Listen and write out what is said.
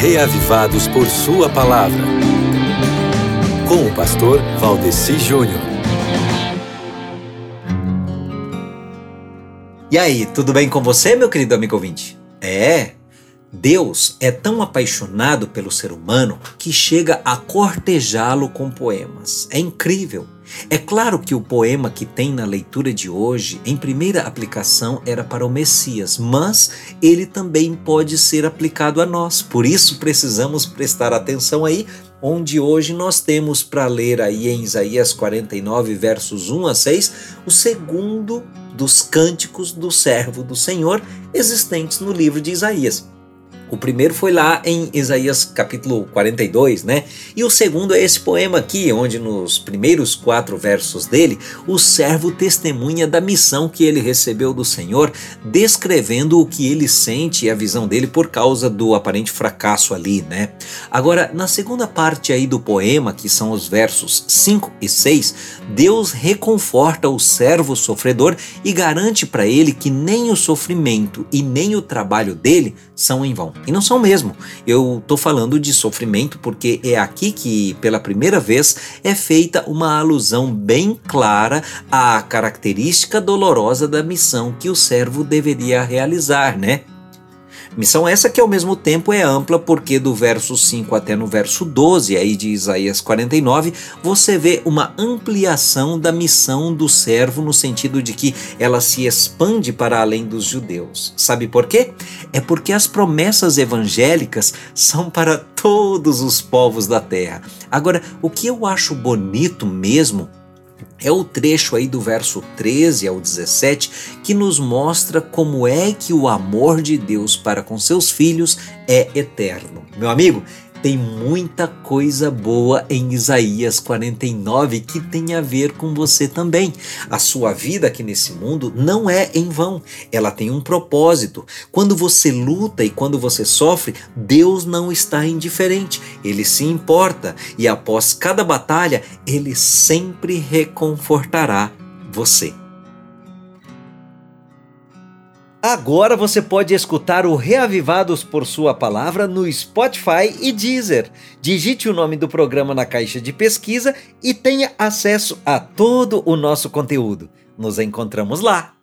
Reavivados por Sua Palavra. Com o pastor Valdeci Júnior. E aí, tudo bem com você, meu querido amigo ouvinte? É, Deus é tão apaixonado pelo ser humano que chega a cortejá-lo com poemas. É incrível. É claro que o poema que tem na leitura de hoje, em primeira aplicação, era para o Messias, mas ele também pode ser aplicado a nós. Por isso precisamos prestar atenção aí, onde hoje nós temos para ler aí em Isaías 49, versos 1 a 6, o segundo dos cânticos do servo do Senhor existentes no livro de Isaías. O primeiro foi lá em Isaías capítulo 42, né? E o segundo é esse poema aqui, onde nos primeiros quatro versos dele, o servo testemunha da missão que ele recebeu do Senhor, descrevendo o que ele sente e a visão dele por causa do aparente fracasso ali, né? Agora, na segunda parte aí do poema, que são os versos 5 e 6, Deus reconforta o servo sofredor e garante para ele que nem o sofrimento e nem o trabalho dele são em vão. E não são mesmo. Eu estou falando de sofrimento porque é aqui que, pela primeira vez, é feita uma alusão bem clara à característica dolorosa da missão que o servo deveria realizar, né? Missão essa que ao mesmo tempo é ampla, porque do verso 5 até no verso 12 aí de Isaías 49, você vê uma ampliação da missão do servo no sentido de que ela se expande para além dos judeus. Sabe por quê? É porque as promessas evangélicas são para todos os povos da terra. Agora, o que eu acho bonito mesmo é o trecho aí do verso 13 ao 17 que nos mostra como é que o amor de Deus para com seus filhos é eterno. Meu amigo, tem muita coisa boa em Isaías 49 que tem a ver com você também. A sua vida aqui nesse mundo não é em vão, ela tem um propósito. Quando você luta e quando você sofre, Deus não está indiferente, ele se importa e após cada batalha, ele sempre reconfortará você. Agora você pode escutar o Reavivados por Sua Palavra no Spotify e Deezer. Digite o nome do programa na caixa de pesquisa e tenha acesso a todo o nosso conteúdo. Nos encontramos lá!